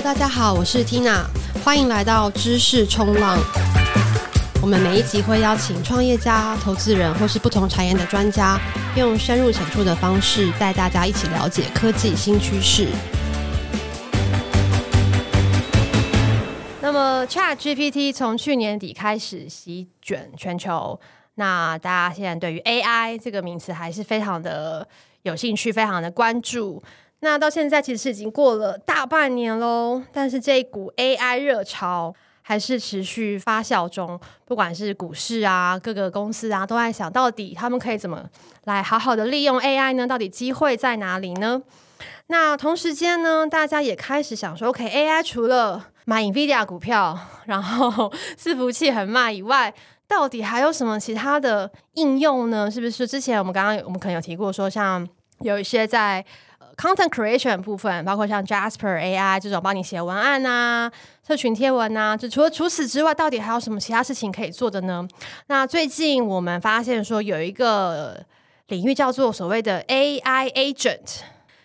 大家好，我是 Tina，欢迎来到知识冲浪。我们每一集会邀请创业家、投资人或是不同产业的专家，用深入浅出的方式带大家一起了解科技新趋势。那么，ChatGPT 从去年底开始席卷全球，那大家现在对于 AI 这个名词还是非常的有兴趣，非常的关注。那到现在其实已经过了大半年喽，但是这一股 AI 热潮还是持续发酵中。不管是股市啊，各个公司啊，都在想到底他们可以怎么来好好的利用 AI 呢？到底机会在哪里呢？那同时间呢，大家也开始想说，OK，AI 除了买 NVIDIA 股票，然后 伺服器很卖以外，到底还有什么其他的应用呢？是不是之前我们刚刚我们可能有提过说，像有一些在 Content creation 部分，包括像 Jasper AI 这种帮你写文案啊、社群贴文啊，就除了除此之外，到底还有什么其他事情可以做的呢？那最近我们发现说有一个领域叫做所谓的 AI Agent，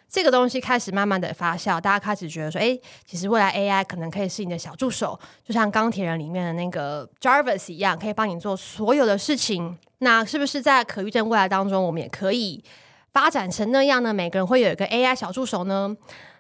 这个东西开始慢慢的发酵，大家开始觉得说，哎，其实未来 AI 可能可以是你的小助手，就像钢铁人里面的那个 Jarvis 一样，可以帮你做所有的事情。那是不是在可预见未来当中，我们也可以？发展成那样呢？每个人会有一个 AI 小助手呢。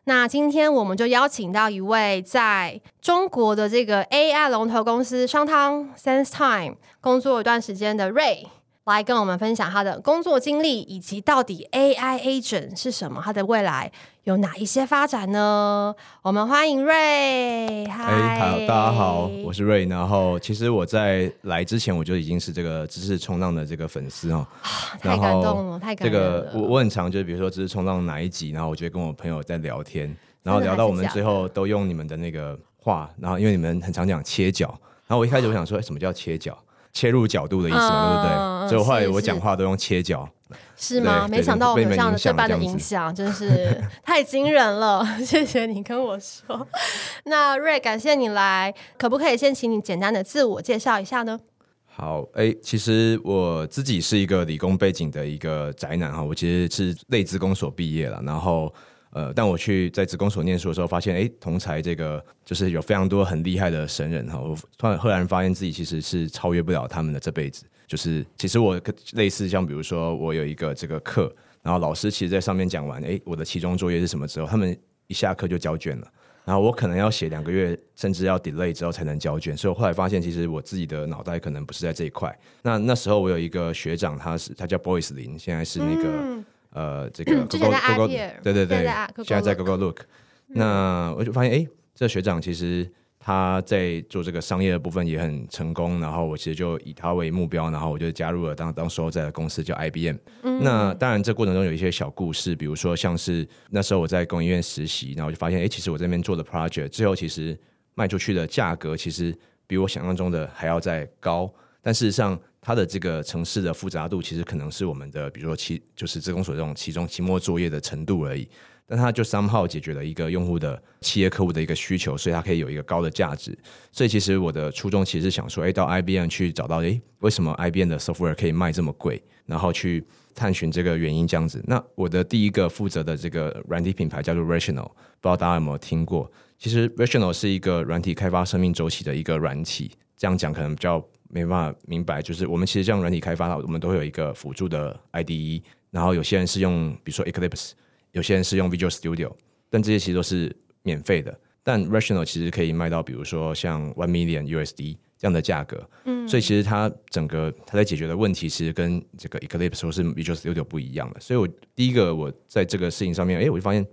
那今天我们就邀请到一位在中国的这个 AI 龙头公司商汤 SenseTime 工作一段时间的 Ray。来跟我们分享他的工作经历，以及到底 AI agent 是什么，他的未来有哪一些发展呢？我们欢迎 Ray。嗨、欸，好，大家好，我是 Ray。然后，其实我在来之前，我就已经是这个知识冲浪的这个粉丝哦。太感动了，太感动了。这个我我很常就是比如说知识冲浪哪一集，然后我就会跟我朋友在聊天，然后聊到我们最后都用你们的那个话，然后因为你们很常讲切角，然后我一开始我想说，哎，什么叫切角？切入角度的意思嘛，对不对？嗯、所以后来我讲话都用切角，是吗？没想到我们有这样这般的影响，真是太惊人了！谢谢你跟我说。那 Ray，感谢你来，可不可以先请你简单的自我介绍一下呢？好，哎，其实我自己是一个理工背景的一个宅男哈，我其实是类资工所毕业了，然后。呃，但我去在职工所念书的时候，发现，哎，同才这个就是有非常多很厉害的神人哈。我突然赫然发现自己其实是超越不了他们的这辈子。就是其实我类似像比如说，我有一个这个课，然后老师其实在上面讲完，哎，我的期中作业是什么之后，他们一下课就交卷了，然后我可能要写两个月，甚至要 delay 之后才能交卷。所以我后来发现，其实我自己的脑袋可能不是在这一块。那那时候我有一个学长，他是他叫 Boys 林，现在是那个。嗯呃，这个 Google，对对对，现在在 Google Look，那我就发现，哎，这学长其实他在做这个商业的部分也很成功，然后我其实就以他为目标，然后我就加入了当当时候在的公司叫 IBM。那当然，这过程中有一些小故事，比如说像是那时候我在工研院实习，然后我就发现，哎，其实我这边做的 project 最后其实卖出去的价格其实比我想象中的还要再高，但事实上。它的这个城市的复杂度，其实可能是我们的，比如说期就是资工所这种期中期末作业的程度而已。但它就 somehow 解决了一个用户的企业客户的一个需求，所以它可以有一个高的价值。所以其实我的初衷其实是想说，哎，到 IBM 去找到，哎，为什么 IBM 的 software 可以卖这么贵？然后去探寻这个原因，这样子。那我的第一个负责的这个软体品牌叫做 Rational，不知道大家有没有听过？其实 Rational 是一个软体开发生命周期的一个软体，这样讲可能比较。没办法明白，就是我们其实这样软体开发，我们都会有一个辅助的 IDE，然后有些人是用，比如说 Eclipse，有些人是用 Visual Studio，但这些其实都是免费的。但 Rational 其实可以卖到，比如说像 One Million USD 这样的价格，嗯，所以其实它整个它在解决的问题，其实跟这个 Eclipse 或是 Visual Studio 不一样的。所以我第一个我在这个事情上面，哎，我就发现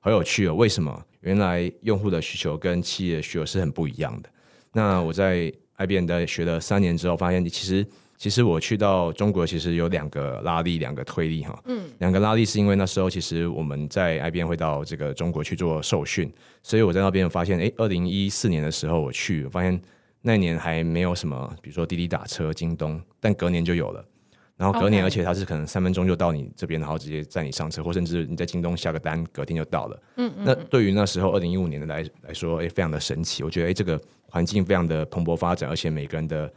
好有趣哦，为什么？原来用户的需求跟企业的需求是很不一样的。那我在 IBM 的学了三年之后，发现其实其实我去到中国，其实有两个拉力，两个推力哈。嗯，两个拉力是因为那时候其实我们在 IBM 会到这个中国去做受训，所以我在那边发现，哎，二零一四年的时候我去，我发现那年还没有什么，比如说滴滴打车、京东，但隔年就有了。然后隔年，而且他是可能三分钟就到你这边，然后直接载你上车，或甚至你在京东下个单，隔天就到了。嗯，嗯，那对于那时候二零一五年的来来说，哎，非常的神奇。我觉得，哎，这个环境非常的蓬勃发展，而且每个人的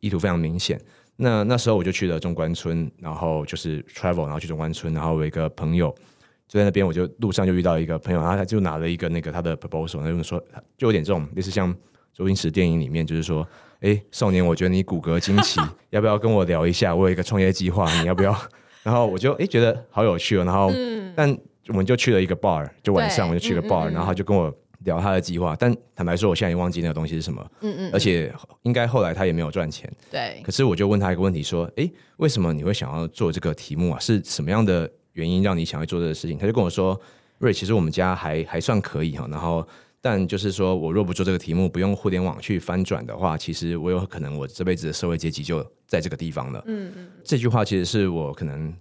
意图非常明显。那那时候我就去了中关村，然后就是 travel，然后去中关村，然后我有一个朋友就在那边，我就路上就遇到一个朋友，然后他就拿了一个那个他的 proposal，他就说就有点这种类似像周星驰电影里面，就是说，哎，少年，我觉得你骨骼惊奇，要不要跟我聊一下？我有一个创业计划，你要不要？然后我就哎觉得好有趣哦，然后、嗯、但我们就去了一个 bar，就晚上我就去了 bar，、嗯嗯嗯、然后他就跟我聊他的计划，但坦白说，我现在也忘记那个东西是什么，嗯嗯，而且应该后来他也没有赚钱，对。可是我就问他一个问题，说，哎，为什么你会想要做这个题目啊？是什么样的原因让你想要做这个事情？他就跟我说，瑞，其实我们家还还算可以哈，然后但就是说我若不做这个题目，不用互联网去翻转的话，其实我有可能我这辈子的社会阶级就在这个地方了，嗯嗯。这句话其实是我可能。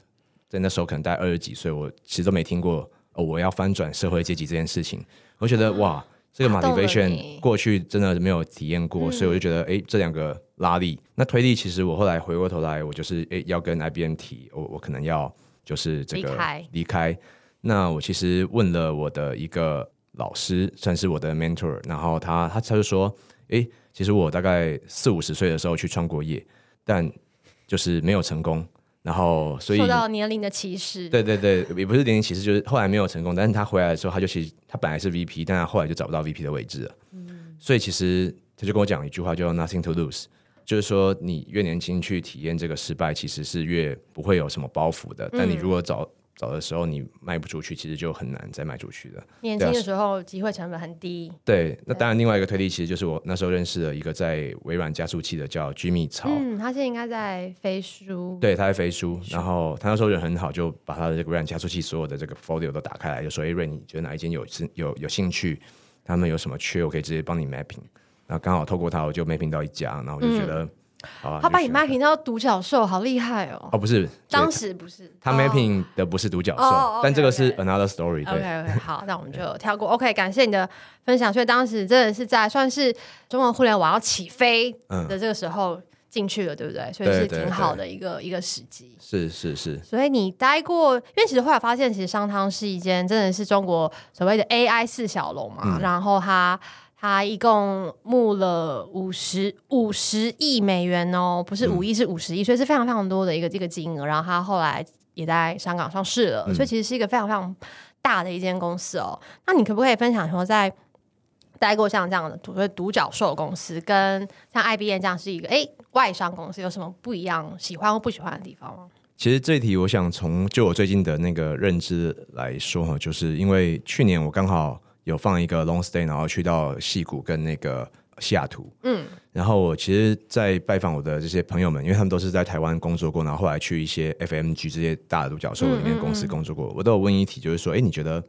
在那时候可能大概二十几岁，我其实都没听过哦，我要翻转社会阶级这件事情。我觉得哇，这个 motivation 过去真的没有体验过，所以我就觉得哎，这两个拉力，那推力其实我后来回过头来，我就是哎要跟 IBM 提，我我可能要就是这个离开，离开。那我其实问了我的一个老师，算是我的 mentor，然后他他他就说，哎，其实我大概四五十岁的时候去创过业，但就是没有成功。然后，所以受到年龄的歧视。对对对，也不是年龄歧视，就是后来没有成功。但是他回来的时候，他就其实他本来是 VP，但他后来就找不到 VP 的位置了。嗯，所以其实他就跟我讲一句话，叫 “nothing to lose”，就是说你越年轻去体验这个失败，其实是越不会有什么包袱的。但你如果早早的时候你卖不出去，其实就很难再卖出去的。年轻的时候机会成本很低。对，那当然另外一个推力其实就是我那时候认识了一个在微软加速器的叫 Jimmy 曹。嗯，他现在应该在飞书。对，他在飞书。然后他那时候人很好，就把他的这个微软加速器所有的这个 folio 都打开来，就说：“哎，瑞，你觉得哪一间有有有兴趣？他们有什么缺，我可以直接帮你 mapping。”然后刚好透过他，我就 mapping 到一家，然后我就觉得。嗯啊、他把你 mapping 到独角兽，好厉害哦！哦，不是，当时不是他 mapping 的不是独角兽，哦、但这个是 another story。对好，那我们就跳过。OK，感谢你的分享。所以当时真的是在算是中国互联网要起飞的这个时候进去了，嗯、对不对？所以是挺好的一个一个时机。是是是。所以你待过，因为其实后来发现，其实商汤是一间真的是中国所谓的 AI 四小龙嘛，嗯、然后它。他一共募了五十五十亿美元哦，不是五亿，是五十亿，所以是非常非常多的一个这个金额。然后他后来也在香港上市了，嗯、所以其实是一个非常非常大的一间公司哦。那你可不可以分享说，在待过像这样的所谓独角兽公司，跟像 IBM 这样是一个哎外商公司，有什么不一样、喜欢或不喜欢的地方吗？其实这一题，我想从就我最近的那个认知来说哈，就是因为去年我刚好。有放一个 long stay，然后去到矽谷跟那个西雅图。嗯，然后我其实，在拜访我的这些朋友们，因为他们都是在台湾工作过，然后后来去一些 FMG 这些大的独角兽里面公司工作过，嗯嗯嗯，我都有问一题，就是说，哎，你觉得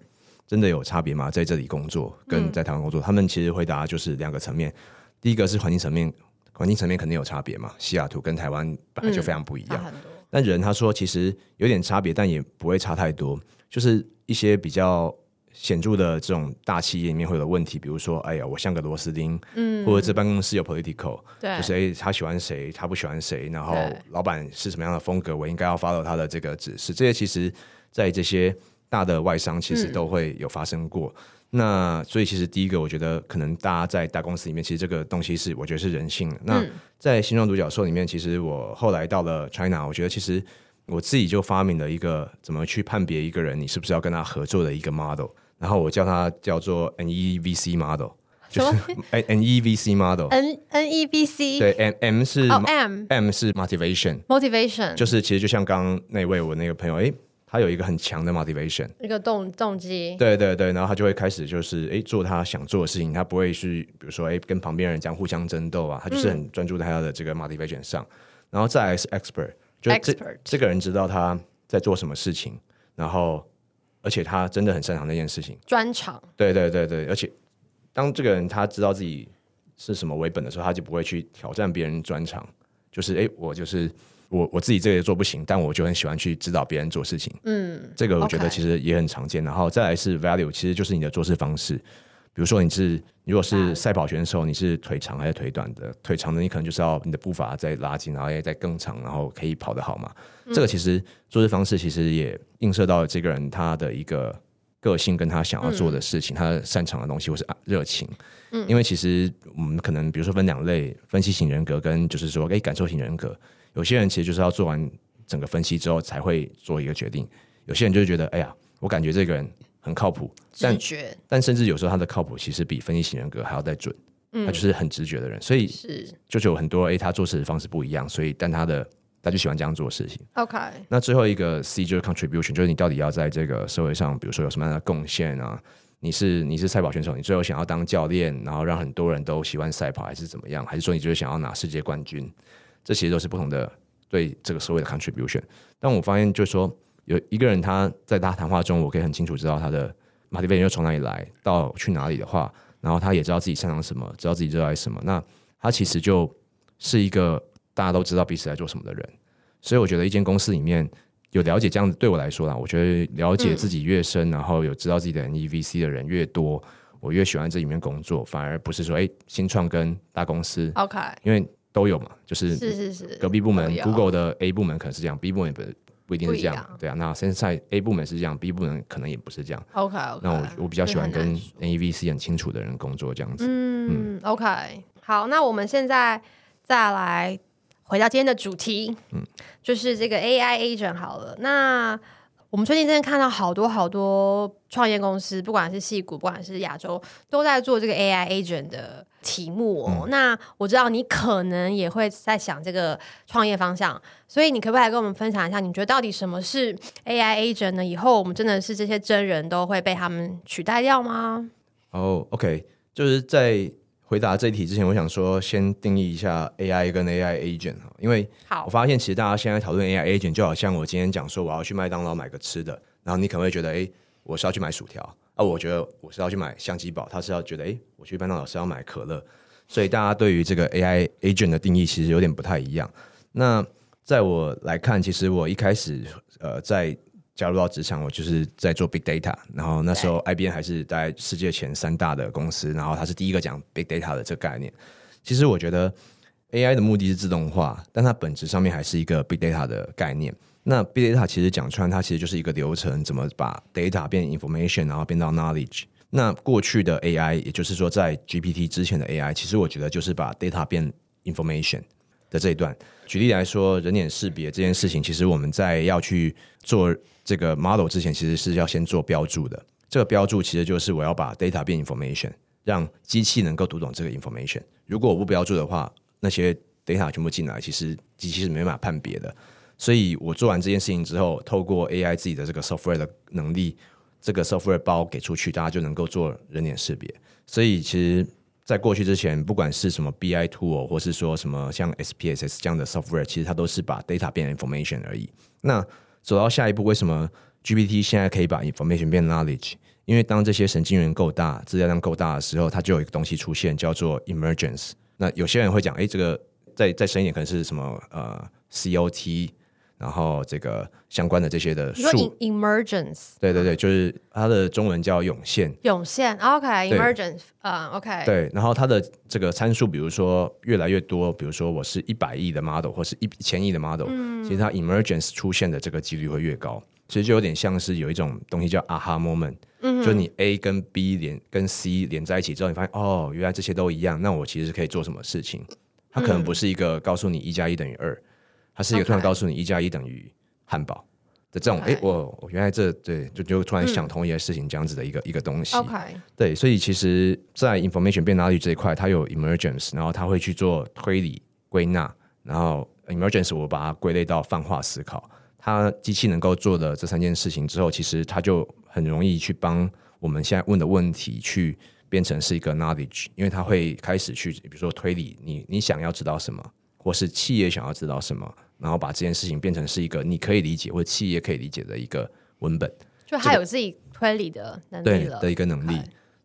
真的有差别吗？在这里工作跟在台湾工作？嗯、他们其实回答就是两个层面，第一个是环境层面，环境层面肯定有差别嘛，西雅图跟台湾本来就非常不一样。嗯、但人他说其实有点差别，但也不会差太多，就是一些比较。显著的这种大企业里面会有问题，比如说，哎呀，我像个螺丝钉，嗯，或者这办公室有 political，对，就是哎，他喜欢谁，他不喜欢谁，然后老板是什么样的风格，我应该要 follow 他的这个指示。这些其实，在这些大的外商其实都会有发生过。嗯、那所以，其实第一个，我觉得可能大家在大公司里面，其实这个东西是我觉得是人性。那在新装独角兽里面，其实我后来到了 China，我觉得其实我自己就发明了一个怎么去判别一个人，你是不是要跟他合作的一个 model。然后我叫它叫做 NEVC model，就是 NEVC model，N N E V C 对 M M 是 M M 是 motivation，motivation 就是其实就像刚刚那位我那个朋友，哎，他有一个很强的 motivation，一个动动机，对对对，然后他就会开始就是哎做他想做的事情，他不会去比如说哎跟旁边人这样互相争斗啊，他就是很专注在他的这个 motivation 上，然后再来是 expert，就这 expert 这个人知道他在做什么事情，然后。而且他真的很擅长那件事情，专长。对对对对，而且当这个人他知道自己是什么为本的时候，他就不会去挑战别人专长。就是哎，我就是我我自己这个也做不行，但我就很喜欢去指导别人做事情。嗯，这个我觉得其实也很常见。然后再来是 value，其实就是你的做事方式。比如说你是如果是赛跑选手，你是腿长还是腿短的？腿长的你可能就是要你的步伐再拉近，然后也再更长，然后可以跑得好嘛。嗯、这个其实做事方式其实也映射到这个人他的一个个性，跟他想要做的事情，嗯、他擅长的东西或是热情。嗯，因为其实我们可能比如说分两类，分析型人格跟就是说哎感受型人格。有些人其实就是要做完整个分析之后才会做一个决定，有些人就是觉得哎呀。我感觉这个人很靠谱，但但甚至有时候他的靠谱其实比分析型人格还要再准。嗯，他就是很直觉的人，所以是就有很多诶，他做事的方式不一样，所以但他的他就喜欢这样做事情。OK，那最后一个 C 就是 contribution，就是你到底要在这个社会上，比如说有什么样的贡献啊？你是你是赛跑选手，你最后想要当教练，然后让很多人都喜欢赛跑，还是怎么样？还是说你就是想要拿世界冠军？这其实都是不同的对这个社会的 contribution。但我发现，就是说有一个人他在他谈话中，我可以很清楚知道他的 motivation 又从哪里来，到去哪里的话，然后他也知道自己擅长什么，知道自己热爱什么。那他其实就是一个大家都知道彼此在做什么的人。所以我觉得一间公司里面。有了解这样子，对我来说啦，我觉得了解自己越深，嗯、然后有知道自己的 NEVC 的人越多，我越喜欢这里面工作。反而不是说，哎、欸，新创跟大公司，OK，因为都有嘛，就是是是是，隔壁部门 Google 的 A 部门可能是这样，B 部门不不一定是这样，对啊。那现在 A 部门是这样，B 部门可能也不是这样。OK 那我我比较喜欢跟 NEVC 很清楚的人工作这样子。嗯，嗯，OK，好，那我们现在再来。回到今天的主题，嗯，就是这个 AI agent 好了。那我们最近真的看到好多好多创业公司，不管是矽谷，不管是亚洲，都在做这个 AI agent 的题目哦。嗯、那我知道你可能也会在想这个创业方向，所以你可不可以来跟我们分享一下，你觉得到底什么是 AI agent 呢？以后我们真的是这些真人都会被他们取代掉吗？哦、oh，OK，就是在。回答这一题之前，我想说先定义一下 AI 跟 AI agent 哈，因为我发现其实大家现在讨论 AI agent 就好像我今天讲说我要去麦当劳买个吃的，然后你可能会觉得哎，我是要去买薯条啊，我觉得我是要去买相机宝，他是要觉得哎，我去麦当劳是要买可乐，所以大家对于这个 AI agent 的定义其实有点不太一样。那在我来看，其实我一开始呃在。加入到职场，我就是在做 big data，然后那时候 IBM 还是在世界前三大的公司，然后他是第一个讲 big data 的这个概念。其实我觉得 AI 的目的是自动化，但它本质上面还是一个 big data 的概念。那 big data 其实讲穿，它其实就是一个流程，怎么把 data 变 information，然后变到 knowledge。那过去的 AI，也就是说在 GPT 之前的 AI，其实我觉得就是把 data 变 information 的这一段。举例来说，人脸识别这件事情，其实我们在要去做。这个 model 之前其实是要先做标注的，这个标注其实就是我要把 data 变 information，让机器能够读懂这个 information。如果我不标注的话，那些 data 全部进来，其实机器是没办法判别的。所以我做完这件事情之后，透过 AI 自己的这个 software 的能力，这个 software 包给出去，大家就能够做人脸识别。所以其实，在过去之前，不管是什么 BI tool，或是说什么像 SPSS 这样的 software，其实它都是把 data 变 information 而已。那走到下一步，为什么 GPT 现在可以把 information 变 knowledge？因为当这些神经元够大、资料量够大的时候，它就有一个东西出现，叫做 emergence。那有些人会讲，哎，这个再再深一点，可能是什么呃 COT。然后这个相关的这些的数，emergence，对对对，就是它的中文叫涌现，涌现，OK，emergence，啊，OK，对，然后它的这个参数，比如说越来越多，比如说我是一百亿的 model 或是一千亿的 model，嗯，其实它 emergence 出现的这个几率会越高，其实就有点像是有一种东西叫 aha moment，嗯，就你 A 跟 B 连跟 C 连在一起之后，你发现哦，原来这些都一样，那我其实是可以做什么事情？它可能不是一个告诉你一加一等于二。它是一个突然告诉你一加一等于汉堡的这种，哎我我原来这对就就突然想通一些事情这样子的一个、嗯、一个东西。对，所以其实，在 information 变 knowledge 这一块，它有 emergence，然后它会去做推理归纳，然后 emergence 我把它归类到泛化思考。它机器能够做的这三件事情之后，其实它就很容易去帮我们现在问的问题去变成是一个 knowledge，因为它会开始去比如说推理你你想要知道什么，或是企业想要知道什么。然后把这件事情变成是一个你可以理解或者企业可以理解的一个文本，就他有自己推理的能力了，对的一个能力。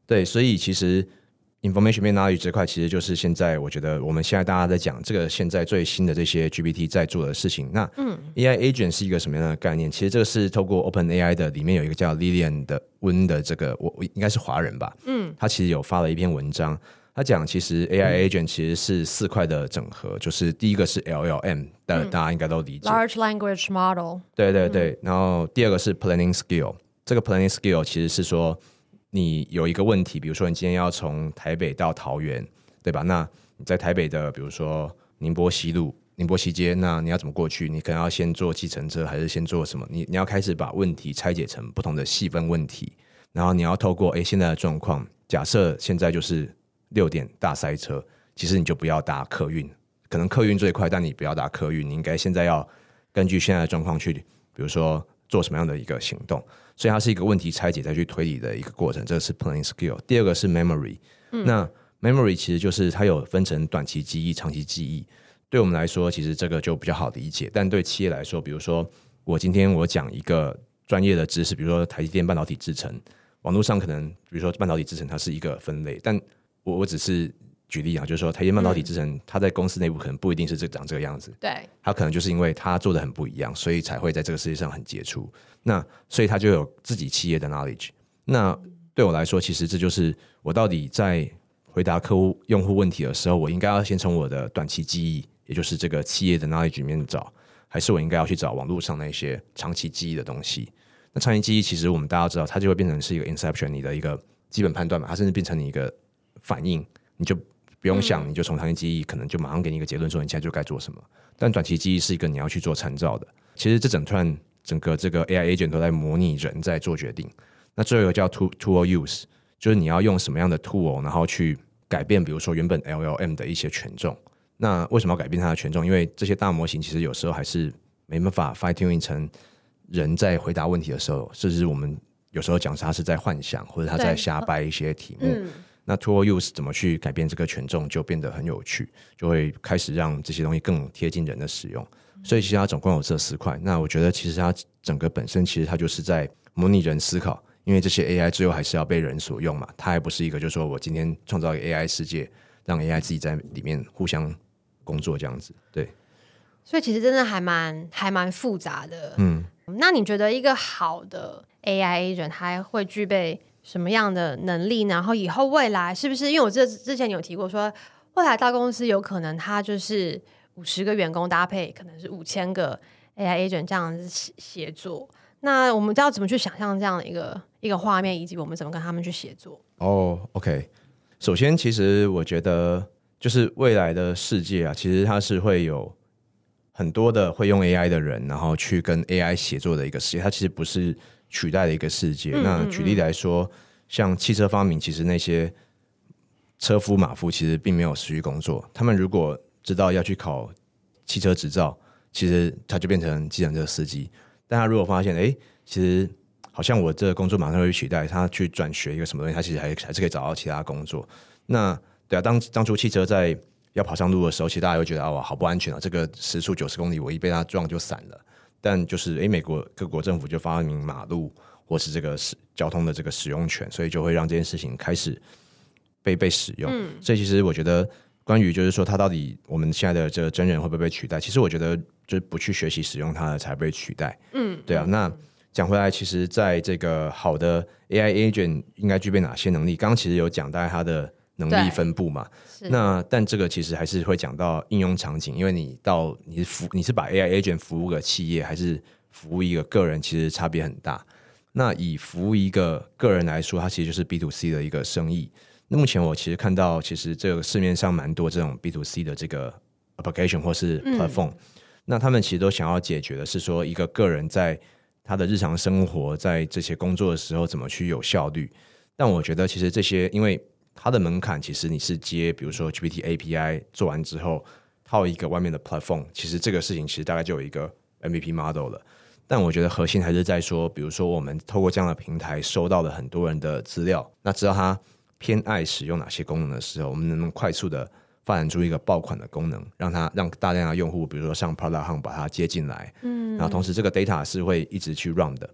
对，所以其实 information knowledge 这块其实就是现在我觉得我们现在大家在讲这个现在最新的这些 GPT 在做的事情。那嗯，AI agent 是一个什么样的概念？其实这个是透过 Open AI 的里面有一个叫 Lilian 的温的这个我我应该是华人吧？嗯，他其实有发了一篇文章。他讲，其实 AI agent 其实是四块的整合，嗯、就是第一个是 LLM，但大家应该都理解。Large language model。对对对，嗯、然后第二个是 planning skill，这个 planning skill 其实是说你有一个问题，比如说你今天要从台北到桃园，对吧？那你在台北的，比如说宁波西路宁波西街，那你要怎么过去？你可能要先坐计程车，还是先做什么？你你要开始把问题拆解成不同的细分问题，然后你要透过哎现在的状况，假设现在就是六点大塞车，其实你就不要搭客运，可能客运最快，但你不要搭客运，你应该现在要根据现在的状况去，比如说做什么样的一个行动。所以它是一个问题拆解再去推理的一个过程，这个是 planning skill。第二个是 memory，嗯，那 memory 其实就是它有分成短期记忆、长期记忆。对我们来说，其实这个就比较好理解。但对企业来说，比如说我今天我讲一个专业的知识，比如说台积电半导体制程，网络上可能比如说半导体制程它是一个分类，但我我只是举例啊，就是说台积电半导体制成，它在公司内部可能不一定是这长这个样子。对，它可能就是因为它做的很不一样，所以才会在这个世界上很杰出。那所以它就有自己企业的 knowledge。那对我来说，其实这就是我到底在回答客户用户问题的时候，我应该要先从我的短期记忆。也就是这个企业的 knowledge 里面找，还是我应该要去找网络上那些长期记忆的东西？那长期记忆其实我们大家知道，它就会变成是一个 inception，你的一个基本判断嘛，它甚至变成你一个反应，你就不用想，你就从长期记忆可能就马上给你一个结论，说你现在就该做什么。但短期记忆是一个你要去做参照的。其实这整串整个这个 AI agent 都在模拟人在做决定。那最后一个叫 tool tool use，就是你要用什么样的 tool，然后去改变，比如说原本 LLM 的一些权重。那为什么要改变它的权重？因为这些大模型其实有时候还是没办法 fine tuning 成人在回答问题的时候，甚至我们有时候讲它是在幻想，或者他在瞎掰一些题目。嗯、那 tool use 怎么去改变这个权重，就变得很有趣，就会开始让这些东西更贴近人的使用。所以其实它总共有这四块。那我觉得其实它整个本身其实它就是在模拟人思考，因为这些 AI 最后还是要被人所用嘛，它还不是一个就是说我今天创造一个 AI 世界，让 AI 自己在里面互相。工作这样子，对，所以其实真的还蛮还蛮复杂的。嗯，那你觉得一个好的 AI agent 他会具备什么样的能力？然后以后未来是不是？因为我这之前有提过说，未来大公司有可能他就是五十个员工搭配，可能是五千个 AI agent 这样子协作。那我们都要怎么去想象这样的一个一个画面，以及我们怎么跟他们去协作？哦、oh，OK，首先，其实我觉得。就是未来的世界啊，其实它是会有很多的会用 AI 的人，然后去跟 AI 协作的一个世界。它其实不是取代的一个世界。那举例来说，像汽车发明，其实那些车夫、马夫其实并没有失去工作。他们如果知道要去考汽车执照，其实他就变成计程车司机。但他如果发现，哎，其实好像我这个工作马上会被取代，他去转学一个什么东西，他其实还还是可以找到其他工作。那对啊，当当初汽车在要跑上路的时候，其实大家会觉得啊，哇，好不安全啊！这个时速九十公里，我一被它撞就散了。但就是，诶，美国各国政府就发明马路或是这个使交通的这个使用权，所以就会让这件事情开始被被使用。嗯。所以其实我觉得，关于就是说，它到底我们现在的这个真人会不会被取代？其实我觉得，就是不去学习使用它的才被取代。嗯。对啊。那讲回来，其实在这个好的 AI agent 应该具备哪些能力？刚刚其实有讲大概它的。能力分布嘛，那但这个其实还是会讲到应用场景，因为你到你是服你是把 AI agent 服务个企业，还是服务一个个人，其实差别很大。那以服务一个个人来说，它其实就是 B to C 的一个生意。那目前我其实看到，其实这个市面上蛮多这种 B to C 的这个 application 或是 platform，嗯，那他们其实都想要解决的是说，一个个人在他的日常生活，在这些工作的时候怎么去有效率。但我觉得其实这些因为它的门槛其实你是接，比如说 GPT API 做完之后套一个外面的 platform，其实这个事情其实大概就有一个 MVP model 了。但我觉得核心还是在说，比如说我们透过这样的平台收到了很多人的资料，那知道他偏爱使用哪些功能的时候，我们能不能快速的发展出一个爆款的功能，让它让大量的用户，比如说上 Product Hunt 把它接进来，嗯，然后同时这个 data 是会一直去 run 的。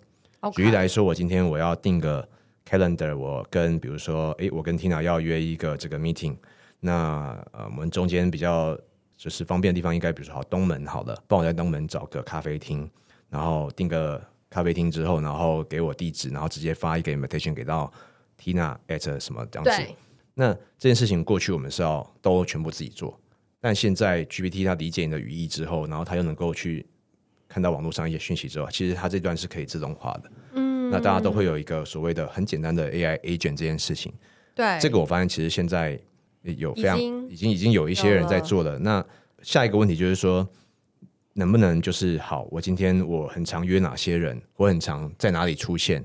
举例来说，我今天我要定个。Calendar，我跟比如说，诶，我跟 Tina 要约一个这个 meeting，那呃，我们中间比较就是方便的地方，应该比如说好东门好了，帮我在东门找个咖啡厅，然后订个咖啡厅之后，然后给我地址，然后直接发一个 invitation 给到 Tina at 什么这样子。那这件事情过去我们是要都全部自己做，但现在 GPT 它理解你的语义之后，然后它又能够去看到网络上一些讯息之后，其实它这段是可以自动化的。嗯。那大家都会有一个所谓的很简单的 AI agent 这件事情，对，这个我发现其实现在有非常已经已经，有一些人在做了。那下一个问题就是说，能不能就是好？我今天我很常约哪些人，我很常在哪里出现？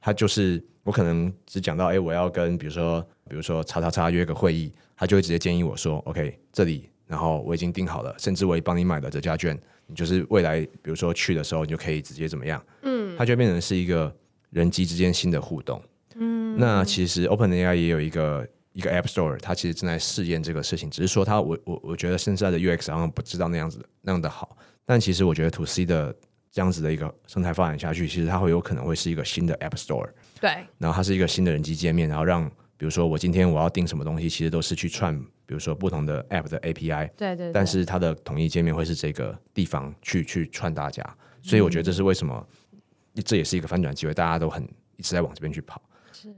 他就是我可能只讲到，哎，我要跟比如说比如说叉叉叉约个会议，他就会直接建议我说，OK，这里，然后我已经订好了，甚至我也帮你买了折价券，你就是未来比如说去的时候，你就可以直接怎么样？嗯，它就变成是一个人机之间新的互动。嗯，那其实 OpenAI 也有一个。一个 App Store，它其实正在试验这个事情，只是说它我我我觉得现在的 UX 好像不知道那样子那样的好，但其实我觉得 To C 的这样子的一个生态发展下去，其实它会有可能会是一个新的 App Store，对，然后它是一个新的人机界面，然后让比如说我今天我要订什么东西，其实都是去串，比如说不同的 App 的 API，对，对对，但是它的统一界面会是这个地方去去串大家，所以我觉得这是为什么，嗯、这也是一个翻转机会，大家都很一直在往这边去跑。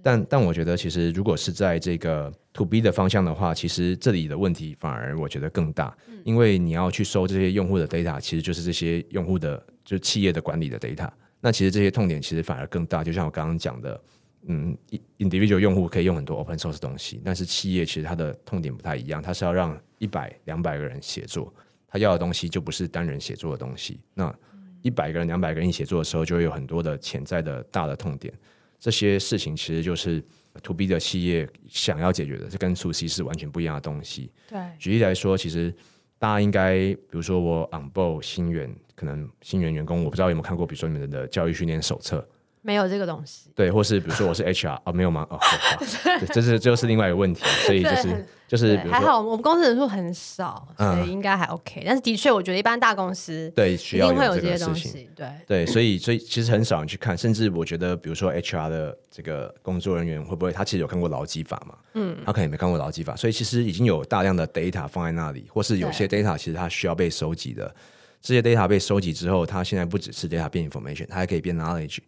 但但我觉得，其实如果是在这个 To B 的方向的话，其实这里的问题反而我觉得更大，因为你要去收这些用户的 data，其实就是这些用户的，就是企业的管理的 data。那其实这些痛点其实反而更大，就像我刚刚讲的，嗯，individual 用户可以用很多 open source 的东西，但是企业其实它的痛点不太一样，它是要让一百、两百个人协作，他要的东西就不是单人协作的东西。那一百个人、两百个人一起协作的时候，就会有很多的潜在的大的痛点。这些事情其实就是 To B 的企业想要解决的，这跟 To C 是完全不一样的东西。对，举例来说，其实大家应该，比如说我 onboard 新员，可能新员员工，我不知道有没有看过，比如说你们的教育训练手册。没有这个东西，对，或是比如说我是 HR 哦，没有吗？哦，对，这是就是另外一个问题，所以就是就是还好，我们公司人数很少，所以应该还 OK。但是的确，我觉得一般大公司对需要会有这些东西，对对，所以所以其实很少人去看，甚至我觉得，比如说 HR 的这个工作人员会不会他其实有看过劳基法嘛？嗯，他可能也没看过劳基法，所以其实已经有大量的 data 放在那里，或是有些 data 其实它需要被收集的。这些 data 被收集之后，它现在不只是 data 变 information，它还可以变 knowledge。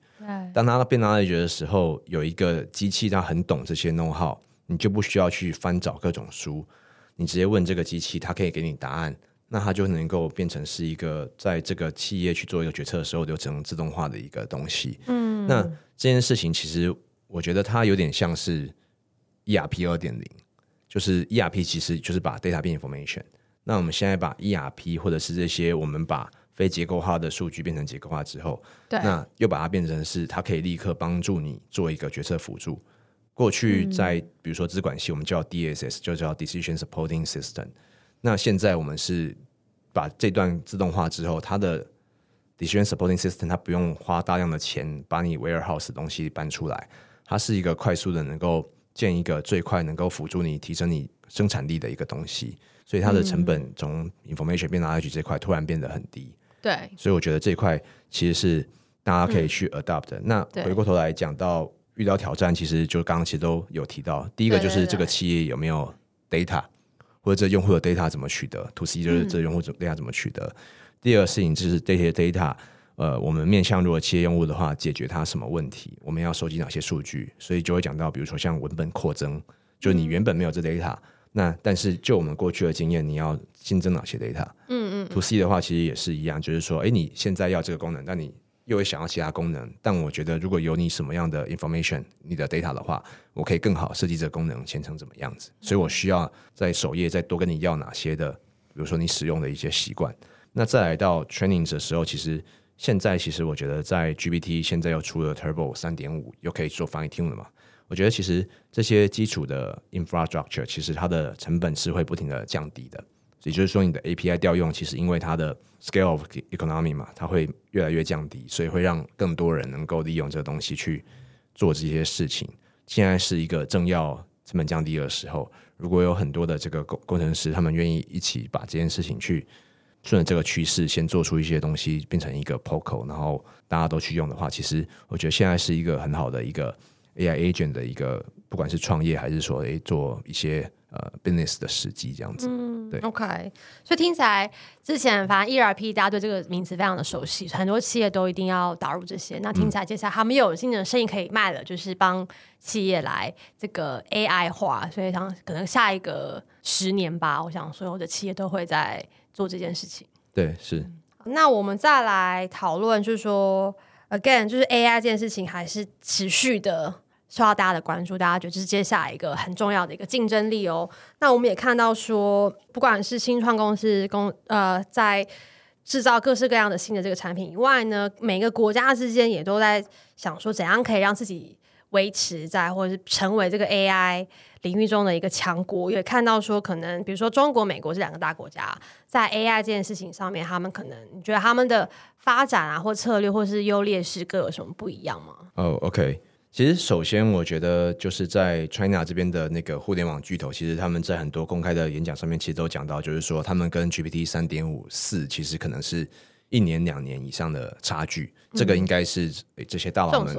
当他变 knowledge 的时候，有一个机器它很懂这些 know-how，你就不需要去翻找各种书，你直接问这个机器，它可以给你答案，那它就能够变成是一个在这个企业去做一个决策的时候流程自动化的一个东西。嗯，那这件事情其实我觉得它有点像是 ERP 二点零，就是 ERP 其实就是把 data 变 information。那我们现在把 ERP 或者是这些我们把非结构化的数据变成结构化之后，对，那又把它变成是它可以立刻帮助你做一个决策辅助。过去在比如说资管系，我们叫 DSS，就叫 Decision Supporting System。那现在我们是把这段自动化之后，它的 Decision Supporting System 它不用花大量的钱把你 warehouse 的东西搬出来，它是一个快速的能够建一个最快能够辅助你提升你生产力的一个东西。所以它的成本从 information 变 knowledge 这块突然变得很低，对，所以我觉得这块其实是大家可以去 adopt 的。嗯、那回过头来讲到遇到挑战，其实就刚刚其实都有提到，第一个就是这个企业有没有 data，或者这用户的 data 怎么取得，to C 就是这用户 data 怎么取得。嗯、第二个事情就是这些 data，呃，我们面向如果企业用户的话，解决它什么问题，我们要收集哪些数据，所以就会讲到，比如说像文本扩增，就你原本没有这 data。那但是就我们过去的经验，你要新增哪些 data？嗯嗯。To C 的话，其实也是一样，就是说，哎，你现在要这个功能，但你又会想要其他功能。但我觉得，如果有你什么样的 information，你的 data 的话，我可以更好设计这个功能，前程怎么样子。所以我需要在首页再多跟你要哪些的，比如说你使用的一些习惯。那再来到 training 的时候，其实现在其实我觉得在 GPT 现在又出了 Turbo 三点五，又可以做 fine tune 了嘛。我觉得其实这些基础的 infrastructure，其实它的成本是会不停的降低的。也就是说，你的 API 调用，其实因为它的 scale of economy 嘛，它会越来越降低，所以会让更多人能够利用这个东西去做这些事情。现在是一个正要成本降低的时候，如果有很多的这个工工程师，他们愿意一起把这件事情去顺着这个趋势，先做出一些东西，变成一个 POCO，然后大家都去用的话，其实我觉得现在是一个很好的一个。AI agent 的一个，不管是创业还是说诶做一些呃 business 的时机这样子，嗯，对，OK。所以听起来之前反正 ERP 大家对这个名词非常的熟悉，很多企业都一定要导入这些。那听起来接下来他们又有新的生意可以卖了，就是帮企业来这个 AI 化。所以想可能下一个十年吧，我想所有的企业都会在做这件事情。对，是。那我们再来讨论，就是说 again，就是 AI 这件事情还是持续的。受到大家的关注，大家觉得这是接下来一个很重要的一个竞争力哦。那我们也看到说，不管是新创公司公呃在制造各式各样的新的这个产品以外呢，每个国家之间也都在想说，怎样可以让自己维持在或者是成为这个 AI 领域中的一个强国。也看到说，可能比如说中国、美国这两个大国家在 AI 这件事情上面，他们可能你觉得他们的发展啊，或策略，或是优劣势各有什么不一样吗？哦、oh，OK。其实，首先我觉得就是在 China 这边的那个互联网巨头，其实他们在很多公开的演讲上面，其实都讲到，就是说他们跟 GPT 三点五四其实可能是一年两年以上的差距，嗯、这个应该是这些大佬们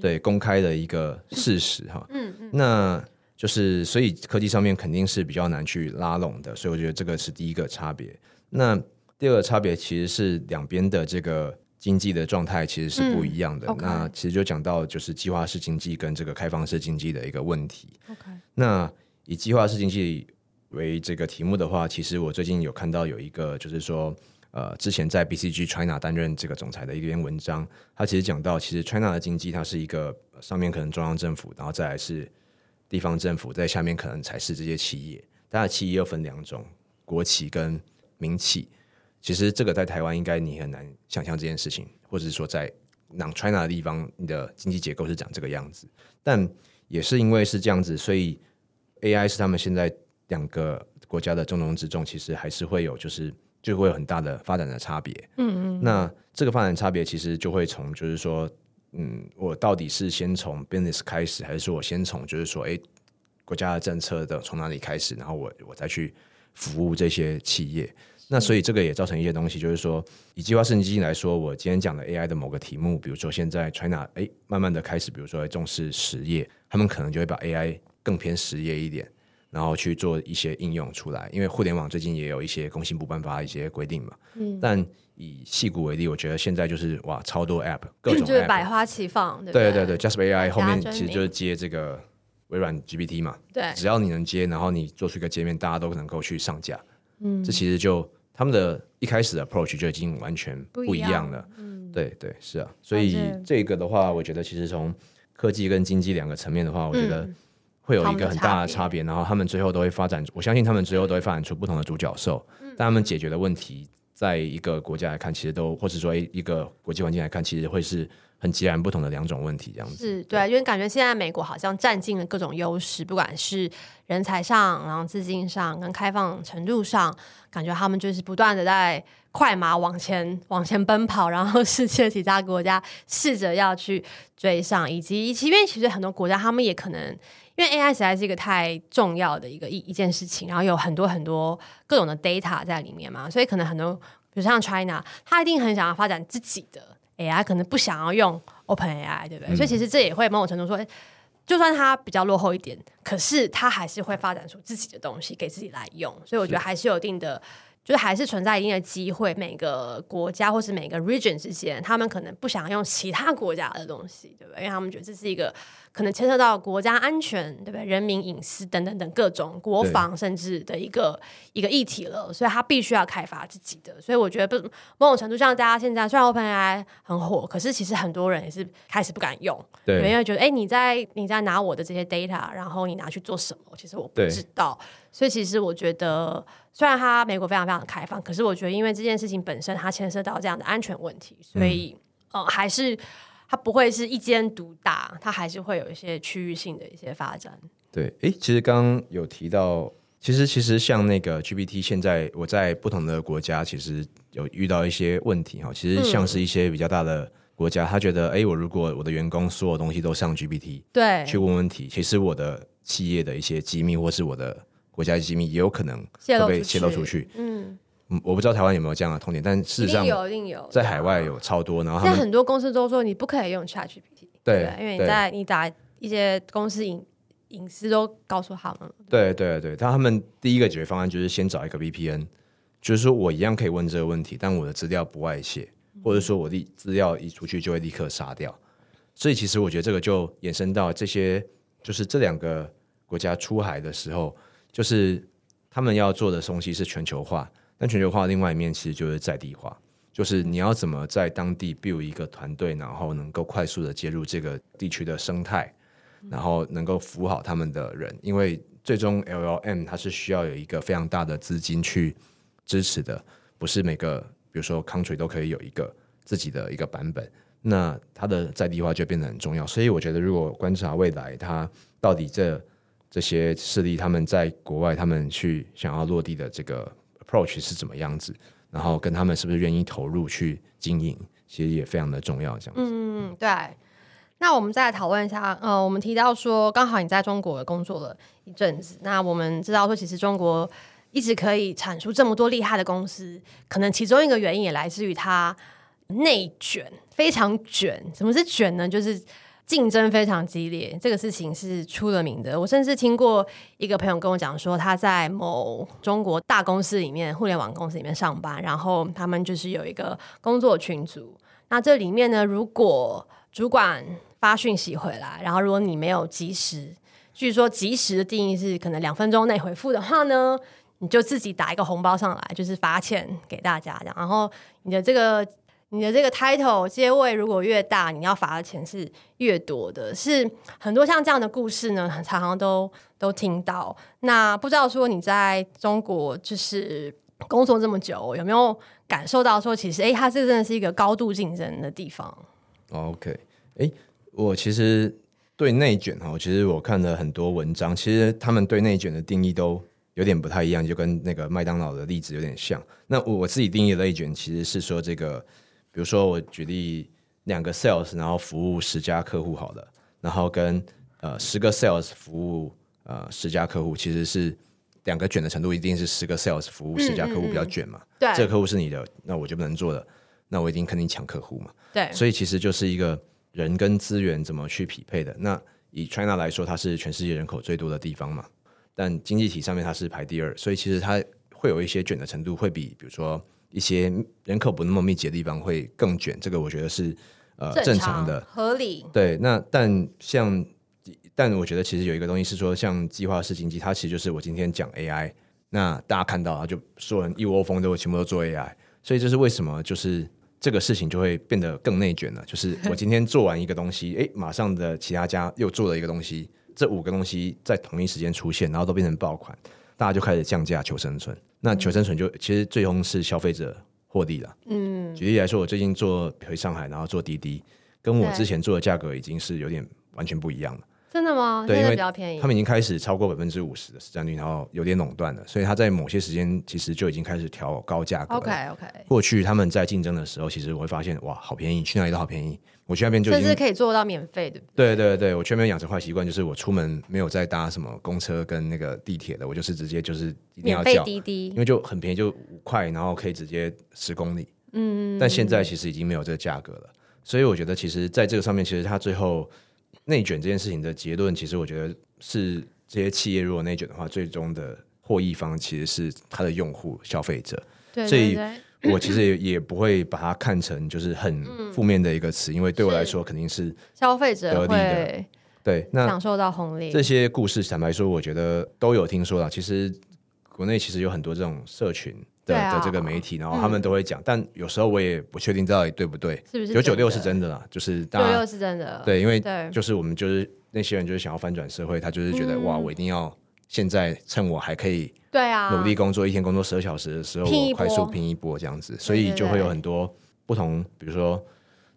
对公开的一个事实哈。嗯嗯，那就是所以科技上面肯定是比较难去拉拢的，所以我觉得这个是第一个差别。那第二个差别其实是两边的这个。经济的状态其实是不一样的。嗯 okay、那其实就讲到就是计划式经济跟这个开放式经济的一个问题。那以计划式经济为这个题目的话，其实我最近有看到有一个就是说，呃，之前在 BCG China 担任这个总裁的一篇文章，他其实讲到，其实 China 的经济它是一个上面可能中央政府，然后再来是地方政府，在下面可能才是这些企业。当然，企业又分两种，国企跟民企。其实这个在台湾应该你很难想象这件事情，或者是说在 non-China 的地方，你的经济结构是长这个样子。但也是因为是这样子，所以 AI 是他们现在两个国家的重中之重。其实还是会有，就是就会有很大的发展的差别。嗯嗯。那这个发展差别其实就会从，就是说，嗯，我到底是先从 business 开始，还是说我先从，就是说，哎，国家的政策的从哪里开始，然后我我再去服务这些企业。那所以这个也造成一些东西，就是说，以计划式经济来说，我今天讲的 AI 的某个题目，比如说现在 China 哎，慢慢的开始，比如说重视实业，他们可能就会把 AI 更偏实业一点，然后去做一些应用出来。因为互联网最近也有一些工信部颁发一些规定嘛。嗯。但以矽谷为例，我觉得现在就是哇，超多 App，各种 App，就是百花齐放。对对对对，Jasper AI 后面其实就是接这个微软 GPT 嘛。对。只要你能接，然后你做出一个界面，大家都能够去上架。嗯。这其实就。他们的一开始的 approach 就已经完全不一样了，嗯，对对是啊，所以这个的话，我觉得其实从科技跟经济两个层面的话，我觉得会有一个很大的差别，然后他们最后都会发展，我相信他们最后都会发展出不同的独角兽，但他们解决的问题，在一个国家来看，其实都或者说一个国际环境来看，其实会是。很截然不同的两种问题，这样子是对，因为感觉现在美国好像占尽了各种优势，不管是人才上，然后资金上，跟开放程度上，感觉他们就是不断的在快马往前往前奔跑，然后 世界其他国家试着要去追上，以及因为其实很多国家他们也可能因为 AI 实在是一个太重要的一个一一件事情，然后有很多很多各种的 data 在里面嘛，所以可能很多比如像 China，他一定很想要发展自己的。AI 可能不想要用 OpenAI，对不对？嗯、所以其实这也会某种程度说，就算它比较落后一点，可是它还是会发展出自己的东西给自己来用。所以我觉得还是有一定的，就是还是存在一定的机会。每个国家或是每个 region 之间，他们可能不想用其他国家的东西，对不对？因为他们觉得这是一个。可能牵涉到国家安全，对不对？人民隐私等等等各种国防，甚至的一个一个议题了，所以他必须要开发自己的。所以我觉得，不某种程度上，大家现在虽然 OpenAI 很火，可是其实很多人也是开始不敢用，对，因为觉得，哎，你在你在拿我的这些 data，然后你拿去做什么？其实我不知道。所以其实我觉得，虽然它美国非常非常的开放，可是我觉得，因为这件事情本身它牵涉到这样的安全问题，所以，嗯，呃、还是。它不会是一间独大，它还是会有一些区域性的一些发展。对，诶，其实刚刚有提到，其实其实像那个 GPT，现在我在不同的国家，其实有遇到一些问题哈。其实像是一些比较大的国家，嗯、他觉得，哎，我如果我的员工所有东西都上 GPT，对，去问问题，其实我的企业的一些机密，或是我的国家机密，也有可能会被泄露出去。嗯。我不知道台湾有没有这样的痛点，但事实上有，一定有，在海外有超多。然后现在很多公司都说你不可以用 ChatGPT，对，因为你在你打一些公司隐隐私都告诉他们。对对对，但他们第一个解决方案就是先找一个 VPN，就是说我一样可以问这个问题，但我的资料不外泄，或者说我的资料一出去就会立刻杀掉。所以其实我觉得这个就衍生到这些，就是这两个国家出海的时候，就是他们要做的东西是全球化。但全球化另外一面其实就是在地化，就是你要怎么在当地 build 一个团队，然后能够快速的接入这个地区的生态，然后能够服务好他们的人，因为最终 LLM 它是需要有一个非常大的资金去支持的，不是每个比如说 country 都可以有一个自己的一个版本，那它的在地化就变得很重要。所以我觉得，如果观察未来，它到底这这些势力他们在国外他们去想要落地的这个 approach 是怎么样子，然后跟他们是不是愿意投入去经营，其实也非常的重要。这样子，嗯，对。那我们再来讨论一下，呃，我们提到说，刚好你在中国工作了一阵子，那我们知道说，其实中国一直可以产出这么多厉害的公司，可能其中一个原因也来自于它内卷，非常卷。什么是卷呢？就是竞争非常激烈，这个事情是出了名的。我甚至听过一个朋友跟我讲说，他在某中国大公司里面，互联网公司里面上班，然后他们就是有一个工作群组，那这里面呢，如果主管发讯息回来，然后如果你没有及时，据说及时的定义是可能两分钟内回复的话呢，你就自己打一个红包上来，就是罚钱给大家这样。然后你的这个你的这个 title 阶位如果越大，你要罚的钱是越多的。是很多像这样的故事呢，常常都都听到。那不知道说你在中国就是工作这么久，有没有感受到说，其实哎，它这真的是一个高度竞争的地方？OK，哎。我其实对内卷哈，其实我看了很多文章，其实他们对内卷的定义都有点不太一样，就跟那个麦当劳的例子有点像。那我自己定义的内卷其实是说，这个比如说我举例两个 sales，然后服务十家客户好了，然后跟呃十个 sales 服务呃十家客户，其实是两个卷的程度一定是十个 sales 服务十家客户比较卷嘛？嗯嗯嗯对，这个客户是你的，那我就不能做了，那我一定肯定抢客户嘛？对，所以其实就是一个。人跟资源怎么去匹配的？那以 China 来说，它是全世界人口最多的地方嘛，但经济体上面它是排第二，所以其实它会有一些卷的程度，会比比如说一些人口不那么密集的地方会更卷。这个我觉得是呃正常的、合理。对，那但像但我觉得其实有一个东西是说，像计划式经济，它其实就是我今天讲 AI，那大家看到啊，就所有人一窝蜂都全部都做 AI，所以这是为什么？就是。这个事情就会变得更内卷了。就是我今天做完一个东西，哎，马上的其他家又做了一个东西，这五个东西在同一时间出现，然后都变成爆款，大家就开始降价求生存。那求生存就其实最终是消费者获利了。嗯，举例来说，我最近做回上海，然后做滴滴，跟我之前做的价格已经是有点完全不一样了。真的吗？对，因为比较便宜。他们已经开始超过百分之五十的市占率，然后有点垄断了，所以他在某些时间其实就已经开始调高价格了。OK OK。过去他们在竞争的时候，其实我会发现哇，好便宜，去哪里都好便宜。我去那边就甚至可以做到免费的。对对对，我去那边养成坏习惯，就是我出门没有再搭什么公车跟那个地铁的，我就是直接就是一定要叫滴滴，因为就很便宜，就五块，然后可以直接十公里。嗯。但现在其实已经没有这个价格了，所以我觉得其实在这个上面，其实它最后。内卷这件事情的结论，其实我觉得是这些企业如果内卷的话，最终的获益方其实是它的用户消费者。对，所以我其实也也不会把它看成就是很负面的一个词，因为对我来说肯定是消费者得利的。对，那享受到红利。这些故事坦白说，我觉得都有听说了。其实国内其实有很多这种社群。的的这个媒体，然后他们都会讲，嗯、但有时候我也不确定到底对不对，是不是九九六是真的啦？就是九六是真的，对，因为就是我们就是那些人就是想要翻转社会，他就是觉得、嗯、哇，我一定要现在趁我还可以对啊努力工作，一天工作十二小时的时候，我快速拼一波这样子，所以就会有很多不同，比如说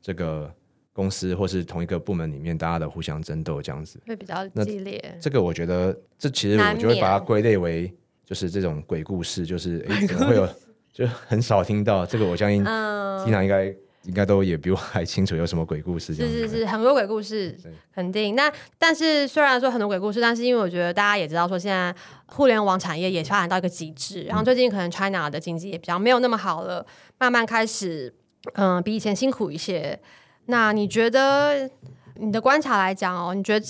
这个公司或是同一个部门里面大家的互相争斗这样子，会比较激烈。这个我觉得这其实我就会把它归类为。就是这种鬼故事，就是哎，可能会有，就很少听到这个。我相信，Tina 应该应该都也比我还清楚有什么鬼故事。是是是，很多鬼故事，肯定。那但是虽然说很多鬼故事，但是因为我觉得大家也知道说，现在互联网产业也发展到一个极致，然后最近可能 China 的经济也比较没有那么好了，慢慢开始嗯比以前辛苦一些。那你觉得你的观察来讲哦，你觉得？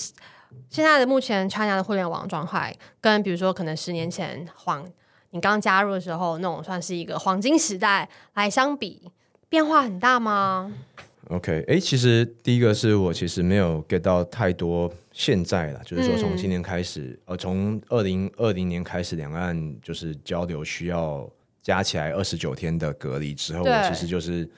现在的目前 China 的互联网状态，跟比如说可能十年前黄你刚加入的时候那种算是一个黄金时代来相比，变化很大吗？OK，哎、欸，其实第一个是我其实没有 get 到太多现在了，就是说从今年开始，嗯、呃，从二零二零年开始，两岸就是交流需要加起来二十九天的隔离之后，我其实就是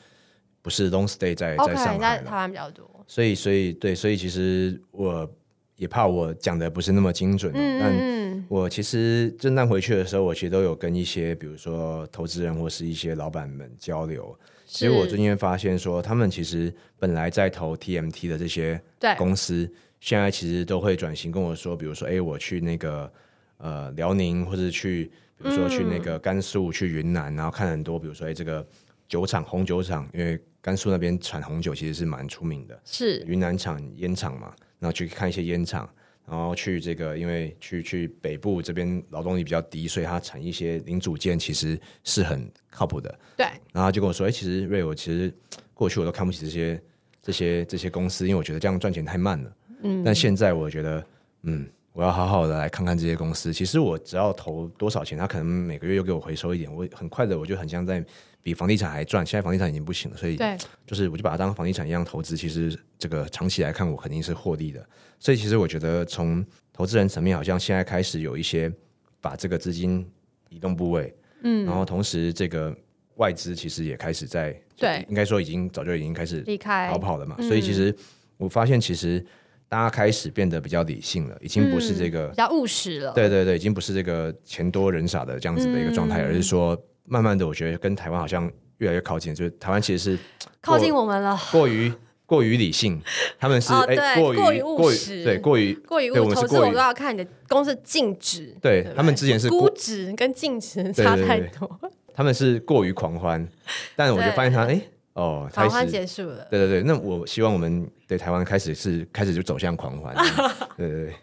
不是 long stay 在在上海了，台湾比较多，所以所以对，所以其实我。也怕我讲的不是那么精准，嗯、但我其实震荡回去的时候，我其实都有跟一些比如说投资人或是一些老板们交流。其实我最近发现说，他们其实本来在投 TMT 的这些公司，现在其实都会转型跟我说，比如说，哎，我去那个呃辽宁，或者去比如说去那个甘肃、去云南，然后看很多，比如说哎这个酒厂、红酒厂，因为甘肃那边产红酒其实是蛮出名的，是。云南产烟厂嘛。然后去看一些烟厂，然后去这个，因为去去北部这边劳动力比较低，所以它产一些零组件其实是很靠谱的。对。然后就跟我说：“哎，其实瑞，我其实过去我都看不起这些这些这些公司，因为我觉得这样赚钱太慢了。嗯。但现在我觉得，嗯，我要好好的来看看这些公司。其实我只要投多少钱，他可能每个月又给我回收一点，我很快的，我就很像在。”比房地产还赚，现在房地产已经不行了，所以就是我就把它当房地产一样投资。其实这个长期来看，我肯定是获利的。所以其实我觉得，从投资人层面，好像现在开始有一些把这个资金移动部位，嗯，然后同时这个外资其实也开始在，对，应该说已经早就已经开始离开逃跑了嘛。所以其实我发现，其实大家开始变得比较理性了，已经不是这个比较务实了。对对对，已经不是这个钱多人傻的这样子的一个状态，而是说。慢慢的，我觉得跟台湾好像越来越靠近，就是台湾其实是靠近我们了，过于过于理性，他们是哎过于过于务实，对过于过于投资我都要看你的公司净值，对他们之前是估值跟净值差太多，他们是过于狂欢，但我就发现他哎哦，狂欢结束了，对对对，那我希望我们对台湾开始是开始就走向狂欢，对对对，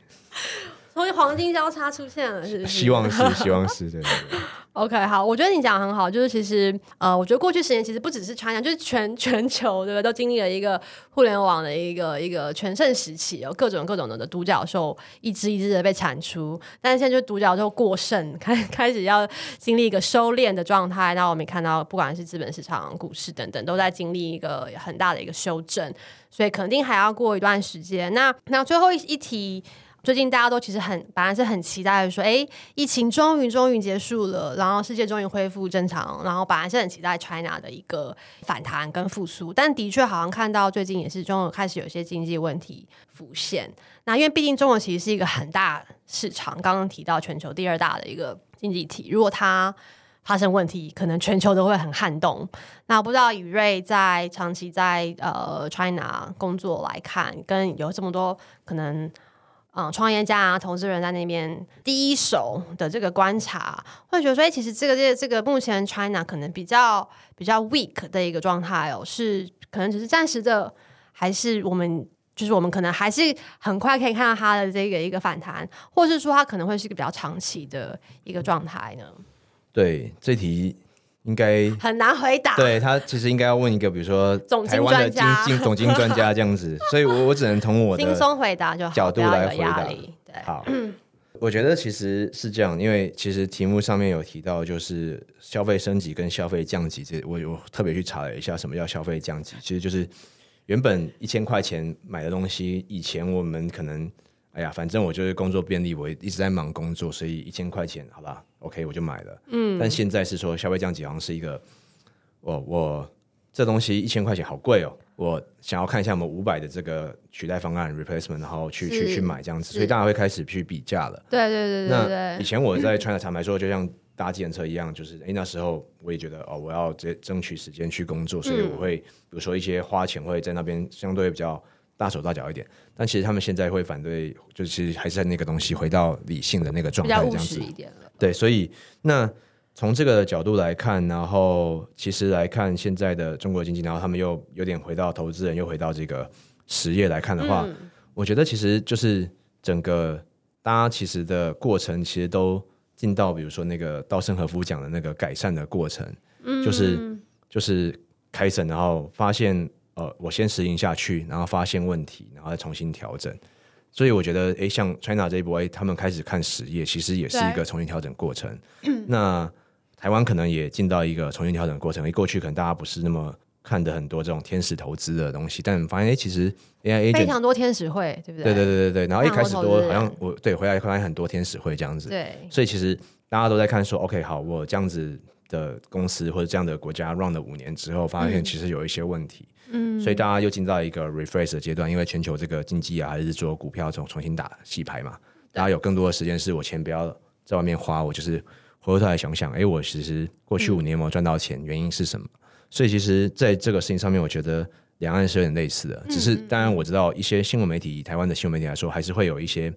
从黄金交叉出现了，是是希望是 希望是对对对。OK，好，我觉得你讲的很好，就是其实呃，我觉得过去十年其实不只是 China，就是全 全球对不对，都经历了一个互联网的一个一个全盛时期，有各种各种的的独角兽一只一只的被产出，但是现在就独角兽过剩，开开始要经历一个收敛的状态。那我们也看到，不管是资本市场、股市等等，都在经历一个很大的一个修正，所以肯定还要过一段时间。那那最后一一题。最近大家都其实很，本来是很期待说，哎，疫情终于终于结束了，然后世界终于恢复正常，然后本来是很期待 China 的一个反弹跟复苏，但的确好像看到最近也是中国开始有些经济问题浮现。那因为毕竟中国其实是一个很大市场，刚刚提到全球第二大的一个经济体，如果它发生问题，可能全球都会很撼动。那不知道宇瑞在长期在呃 China 工作来看，跟有这么多可能。嗯，创业家啊，投资人在那边第一手的这个观察，会觉得说，哎，其实这个这个这个目前 China 可能比较比较 weak 的一个状态哦，是可能只是暂时的，还是我们就是我们可能还是很快可以看到它的这个一个反弹，或是说它可能会是一个比较长期的一个状态呢？对，这题。应该很难回答。对，他其实应该要问一个，比如说台湾的经经总经专家这样子，所以我我只能从我的轻松回答就好，角度来回答。对，好，我觉得其实是这样，因为其实题目上面有提到，就是消费升级跟消费降级，这我我特别去查了一下，什么叫消费降级，其实就是原本一千块钱买的东西，以前我们可能。哎呀，反正我就是工作便利，我一直在忙工作，所以一千块钱，好吧，OK，我就买了。嗯，但现在是说消费降级，好像是一个，我我这东西一千块钱好贵哦，我想要看一下我们五百的这个取代方案 replacement，然后去去去买这样子，所以大家会开始去比价了。对对对对对。那以前我在 China 坦白说，就像搭计程车一样，就是哎那时候我也觉得哦，我要争取时间去工作，所以我会比如说一些花钱会在那边相对比较。大手大脚一点，但其实他们现在会反对，就是还是在那个东西回到理性的那个状态，这样子。对，所以那从这个角度来看，然后其实来看现在的中国经济，然后他们又有点回到投资人，又回到这个实业来看的话，嗯、我觉得其实就是整个大家其实的过程，其实都进到比如说那个稻盛和夫讲的那个改善的过程，嗯、就是就是开审，然后发现。呃，我先实行下去，然后发现问题，然后再重新调整。所以我觉得，哎，像 China 这一波，哎，他们开始看实业，其实也是一个重新调整过程。那台湾可能也进到一个重新调整过程。因为过去可能大家不是那么看的很多这种天使投资的东西，但发现，哎，其实 AI 非常多天使会，对不对？对对对对对。然后一开始多好像我对回来发现很多天使会这样子。对。所以其实大家都在看说，OK，好，我这样子。的公司或者这样的国家 run 了五年之后，发现其实有一些问题。嗯，所以大家又进到一个 refresh 的阶段，因为全球这个经济啊，还是做股票重重新打洗牌嘛。大家有更多的时间是我钱不要在外面花，我就是回过头来想想，哎、欸，我其实过去五年有没有赚到钱，原因是什么？所以其实在这个事情上面，我觉得两岸是有点类似的，只是当然我知道一些新闻媒体，以台湾的新闻媒体来说，还是会有一些。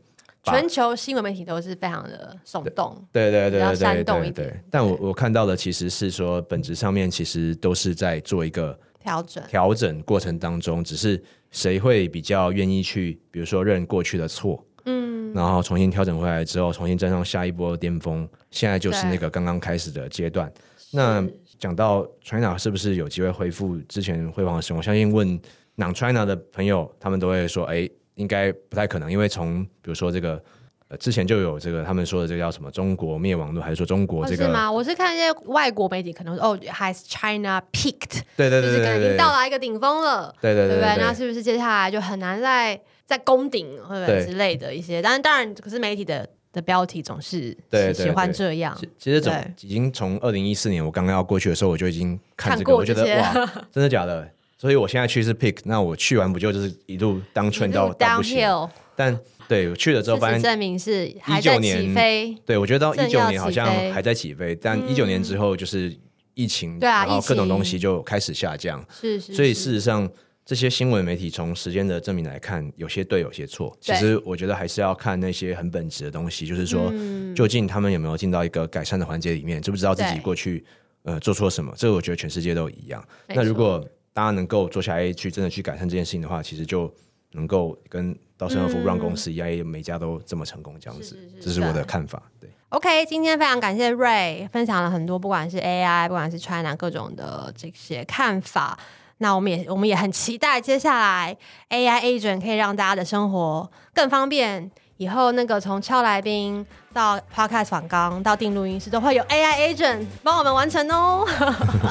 全球新闻媒体都是非常的耸动，对对对对对，煽动一点。对，但我我看到的其实是说，本质上面其实都是在做一个调整，调整过程当中，只是谁会比较愿意去，比如说认过去的错，嗯，然后重新调整回来之后，重新站上下一波巅峰。现在就是那个刚刚开始的阶段。那讲到 China 是不是有机会恢复之前辉煌的时候？我相信问 Non China 的朋友，他们都会说，哎。应该不太可能，因为从比如说这个，呃，之前就有这个他们说的这个叫什么“中国灭亡论”，还是说中国这个？是吗？我是看一些外国媒体，可能哦，Has China peaked？对对对，就是可能已经到达一个顶峰了。对对对，那是不是接下来就很难再再攻顶或者之类的一些？当然当然，可是媒体的的标题总是喜欢这样。其实总已经从二零一四年我刚刚要过去的时候，我就已经看这个，我觉得哇，真的假的？所以我现在去是 pick，那我去完不就就是一路当 trend 到 downhill？但对我去了之后，发现证明是一九年起飞。对，我觉得到一九年好像还在起飞，但一九年之后就是疫情，对啊，然后各种东西就开始下降。是是。所以事实上，这些新闻媒体从时间的证明来看，有些对，有些错。其实我觉得还是要看那些很本质的东西，就是说，究竟他们有没有进到一个改善的环节里面，知不知道自己过去呃做错什么？这个我觉得全世界都一样。那如果大家能够坐下来去真的去改善这件事情的话，其实就能够跟稻盛和夫 run 公司一样，嗯、每家都这么成功，这样子，是是是，这是我的看法。对，OK，今天非常感谢 Ray 分享了很多，不管是 AI，不管是 China 各种的这些看法。那我们也我们也很期待接下来 AI agent 可以让大家的生活更方便。以后那个从敲来宾到 Podcast 访纲到订录音室都会有 AI agent 帮我们完成哦。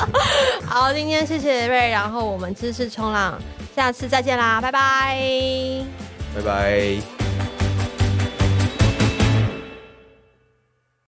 好，今天谢谢瑞瑞然后我们支持冲浪，下次再见啦，拜拜，拜拜。